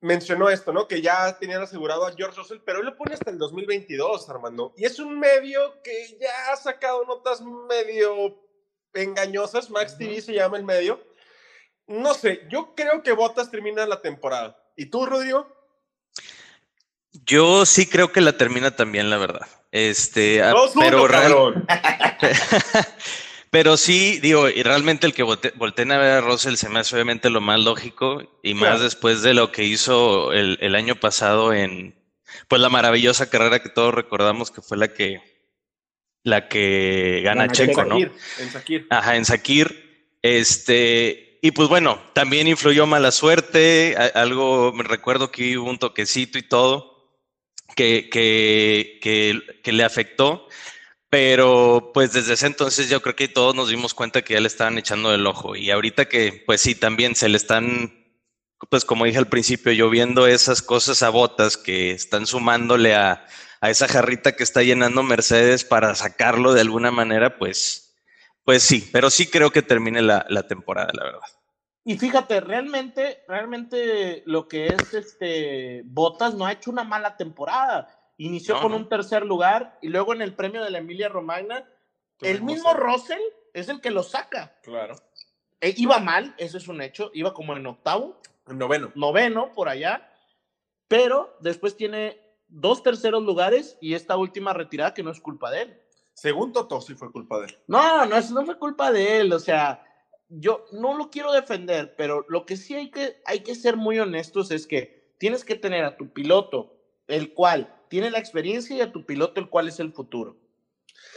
mencionó esto, ¿no? Que ya tenían asegurado a George Russell, pero él lo pone hasta el 2022, Armando. Y es un medio que ya ha sacado notas medio engañosas, Max TV se llama el medio. No sé, yo creo que Bottas termina la temporada. ¿Y tú, Rodrigo? Yo sí creo que la termina también, la verdad. Este, pero, Pero sí, digo, y realmente el que volte- volteen a ver a Russell se me hace obviamente lo más lógico y más Claro. después de lo que hizo el, el año pasado en, pues la maravillosa carrera que todos recordamos que fue la que, la que gana Gana Checo. ¿no? Sakir, en Sakir. Ajá, en Sakir. Este, y pues bueno, también influyó mala suerte. Algo, me recuerdo que hubo un toquecito y todo que, que, que, que le afectó. Pero pues desde ese entonces yo creo que todos nos dimos cuenta que ya le estaban echando el ojo. Y ahorita que, pues sí, también se le están, pues como dije al principio, lloviendo esas cosas a botas que están sumándole a, a esa jarrita que está llenando Mercedes para sacarlo de alguna manera, pues, pues sí, pero sí creo que termine la, la temporada, la verdad. Y fíjate, realmente, realmente lo que es este Botas no ha hecho una mala temporada. Inició No, con no. un tercer lugar y luego en el premio de la Emilia Romagna, el mismo el- Russell es el que lo saca. Claro. E iba mal, eso es un hecho, iba como en octavo, Noveno. noveno por allá, pero después tiene dos terceros lugares y esta última retirada que no es culpa de él. Según Toto, sí fue culpa de él. No, no, eso no fue culpa de él, o sea, yo no lo quiero defender, pero lo que sí hay que, hay que ser muy honestos es que tienes que tener a tu piloto, el cual tiene la experiencia, y a tu piloto, el cual es el futuro.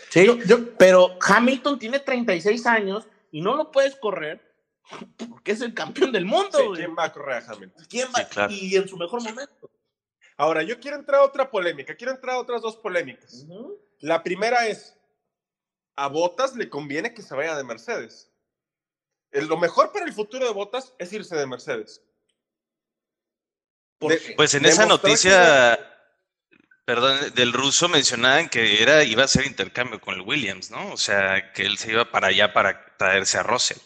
Sí, pero Hamilton tiene 36 años y no lo puedes correr porque es el campeón del mundo. Sí. ¿Quién va a correr a Hamilton? ¿Quién va? Sí, claro. Y en su mejor momento. Ahora, yo quiero entrar a otra polémica. Quiero entrar a otras dos polémicas. La primera es, a Botas le conviene que se vaya de Mercedes. El- lo mejor para el futuro de Botas es irse de Mercedes. Pues en esa noticia, perdón, del ruso mencionaban que era, iba a ser intercambio con el Williams, ¿no? O sea, que él se iba para allá para traerse a Russell.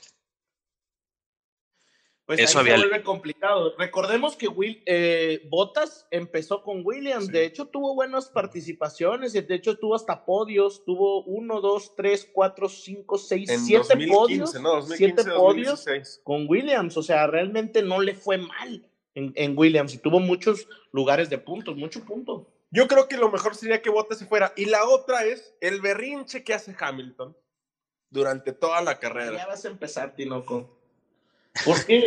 Pues Eso ahí había se vuelve complicado. Recordemos que Will, eh, Bottas empezó con Williams. Sí. De hecho, tuvo buenas participaciones. De hecho, tuvo hasta podios. Tuvo uno, dos, tres, cuatro, cinco, seis, En siete 2015, podios. ¿no? 2015, siete podios 2016. con Williams. O sea, realmente no le fue mal en, en Williams. Y tuvo muchos lugares de puntos, muchos puntos. Yo creo que lo mejor sería que Bottas se fuera. Y la otra es el berrinche que hace Hamilton durante toda la Ya carrera. vas a empezar, Tinoco. ¿Por qué?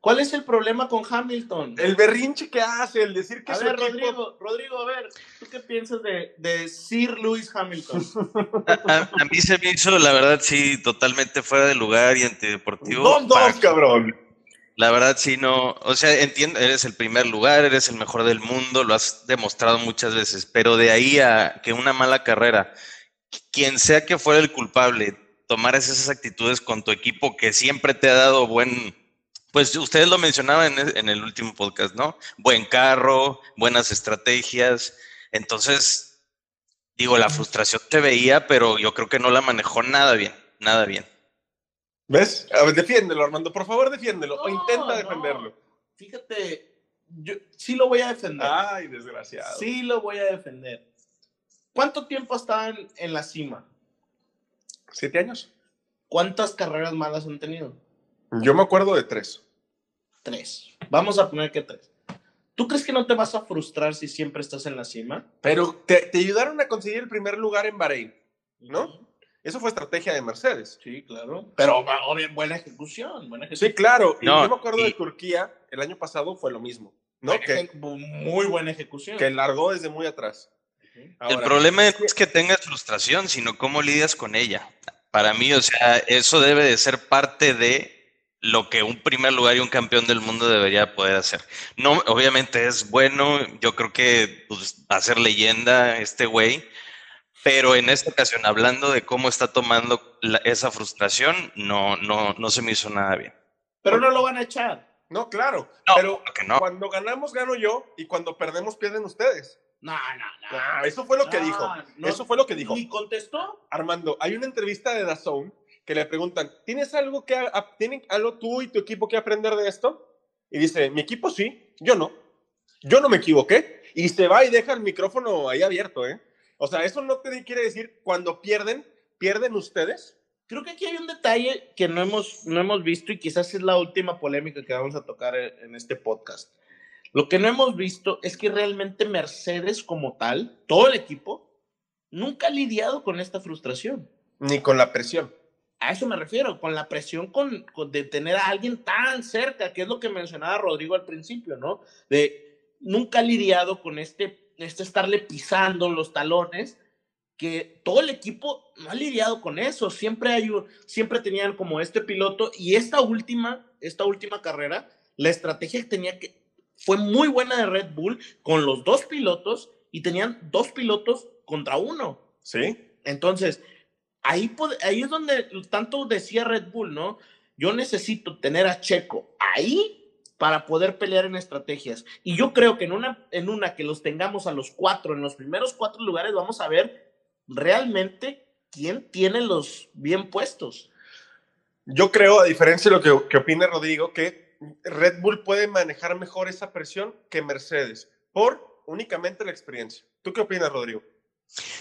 ¿Cuál es el problema con Hamilton? El berrinche que hace, el decir que A ver, equipo- Rodrigo, Rodrigo, a ver, ¿tú qué piensas de, de Sir Lewis Hamilton? A, a- a mí se me hizo, la verdad, sí, totalmente fuera de lugar y antideportivo. Dos, dos, cabrón. La verdad, sí, no. O sea, entiendo, eres el primer lugar, eres el mejor del mundo, lo has demostrado muchas veces, pero de ahí a que una mala carrera, quien sea que fuera el culpable, tomaras esas actitudes con tu equipo que siempre te ha dado buen. Pues ustedes lo mencionaban en, en el último podcast, ¿no? Buen carro, buenas estrategias. Entonces, digo, la frustración te veía, pero yo creo que no la manejó nada bien, nada bien. ¿Ves? A ver, defiéndelo, Armando. Por favor, defiéndelo. o intenta no. defenderlo. Fíjate, yo sí lo voy a defender. Ay, desgraciado. Sí lo voy a defender. ¿Cuánto tiempo estaba en, en la cima? ¿Siete años? ¿Cuántas carreras malas han tenido? Yo me acuerdo de tres. Tres. Vamos a poner que tres. ¿Tú crees que no te vas a frustrar si siempre estás en la cima? Pero te, te ayudaron a conseguir el primer lugar en Bahrein, ¿no? Eso fue estrategia de Mercedes. Sí, claro. Pero va- obvio, buena ejecución, buena ejecución. Sí, claro. Y No, yo me acuerdo y- de Turquía, el año pasado fue lo mismo, ¿no? Que, muy buena ejecución. que largó desde muy atrás. el Ahora, problema no es que tengas frustración, sino cómo lidias con ella. Para mí, o sea, eso debe de ser parte de lo que un primer lugar y un campeón del mundo debería poder hacer. No, obviamente es bueno, yo creo que pues, va a ser leyenda este güey, pero en esta ocasión, hablando de cómo está tomando la- esa frustración, no, no, no se me hizo nada bien. Pero no lo van a echar. No, claro. No, pero no. cuando ganamos, gano yo. Y cuando perdemos, pierden ustedes. No, no, no. Ah, eso fue lo que No, dijo. no. Eso fue lo que dijo. ¿Y contestó? Armando, hay una entrevista de DAZN que le preguntan, ¿tienes algo que a- tienen algo tú y tu equipo que aprender de esto? Y dice, mi equipo sí, yo no. Yo no me equivoqué. Y se va y deja el micrófono ahí abierto, ¿eh? O sea, eso no te quiere decir cuando pierden, pierden ustedes. Creo que aquí hay un detalle que no hemos, no hemos visto y quizás es la última polémica que vamos a tocar en este podcast. Lo que no hemos visto es que realmente Mercedes como tal, todo el equipo, nunca ha lidiado con esta frustración. Ni con la presión. a eso me refiero, con la presión con, de tener a alguien tan cerca, que es lo que mencionaba Rodrigo al principio, ¿no? De nunca lidiado con este, este estarle pisando los talones, que todo el equipo no ha lidiado con eso, siempre hay siempre tenían como este piloto y esta última, esta última carrera, la estrategia que tenía que, fue muy buena de Red Bull con los dos pilotos y tenían dos pilotos contra uno. Sí. Entonces, ahí, ahí es donde tanto decía Red Bull, ¿no? Yo necesito tener a Checo ahí para poder pelear en estrategias. Y yo creo que en una, en una que los tengamos a los cuatro, en los primeros cuatro lugares, vamos a ver realmente quién tiene los bien puestos. Yo creo, a diferencia de lo que, que opina Rodrigo, que Red Bull puede manejar mejor esa presión que Mercedes por únicamente la experiencia. ¿Tú qué opinas, Rodrigo?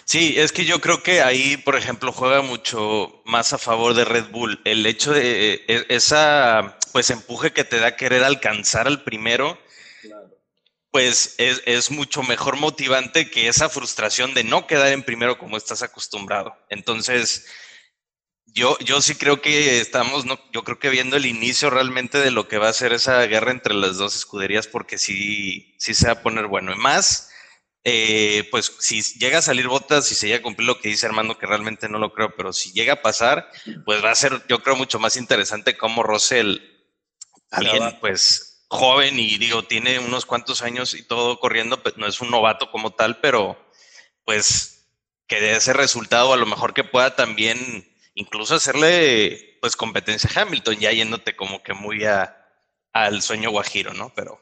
Sí, es que yo creo que ahí, por ejemplo, juega mucho más a favor de Red Bull. El hecho de eh, e, esa, pues, empuje que te da querer alcanzar al primero, pues es, es, mucho mejor motivante que esa frustración de no quedar en primero como estás acostumbrado. Entonces, yo, yo sí creo que estamos, no, yo creo que viendo el inicio realmente de lo que va a ser esa guerra entre las dos escuderías, porque sí, sí se va a poner bueno. Y más eh, pues si llega a salir botas y se llega a cumplir lo que dice Armando, que realmente no lo creo, pero si llega a pasar, pues va a ser, yo creo, mucho más interesante cómo Russell, alguien pues joven y digo, tiene unos cuantos años y todo corriendo, pues no es un novato como tal, pero pues que de ese resultado a lo mejor que pueda también incluso hacerle pues competencia a Hamilton, ya yéndote como que muy a, al sueño guajiro, ¿no? Pero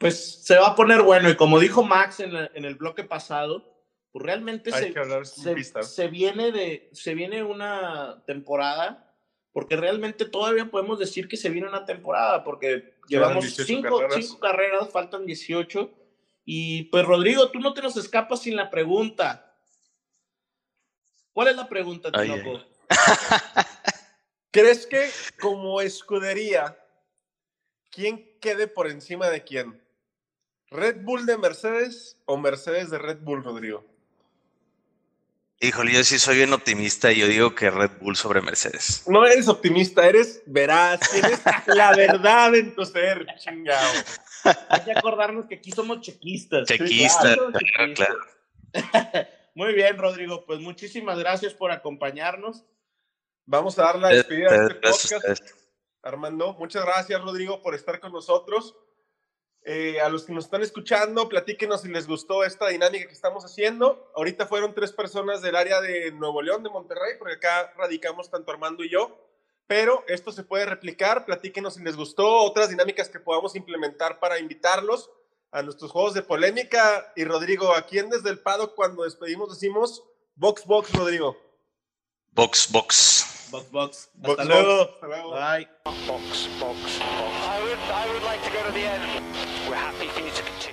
pues se va a poner bueno. Y como dijo Max en, el bloque pasado, pues realmente se, se, viene de, se viene una temporada, porque realmente todavía podemos decir que se viene una temporada, porque llevamos cinco carreras. faltan 18. Y pues Rodrigo, tú no te nos escapas sin la pregunta. ¿Cuál es la pregunta, Tinoco? ¿Crees que como escudería, quién quede por encima de quién? ¿Red Bull de Mercedes o Mercedes de Red Bull, Rodrigo? Híjole, yo sí soy bien optimista y yo digo que Red Bull sobre Mercedes. No eres optimista, eres veraz, tienes la verdad en tu ser, chingado. Hay que acordarnos que aquí somos chequistas. Chequistas, claro. Muy bien, Rodrigo, pues muchísimas gracias por acompañarnos. Vamos a dar la despedida de este podcast. Armando, muchas gracias, Rodrigo, por estar con nosotros. Eh, a los que nos están escuchando, platíquenos si les gustó esta dinámica que estamos haciendo. Ahorita fueron tres personas del área de Nuevo León, de Monterrey, porque acá radicamos tanto Armando y yo. Pero esto se puede replicar. Platíquenos si les gustó otras dinámicas que podamos implementar para invitarlos a nuestros juegos de polémica. Y Rodrigo, ¿a quién desde el Pado cuando despedimos decimos Box Box, Rodrigo? Box Box. Box Box. Hasta, luego. Hasta luego. Bye. Box Box Box. I would, I would like to go to the end. We're happy for you to continue.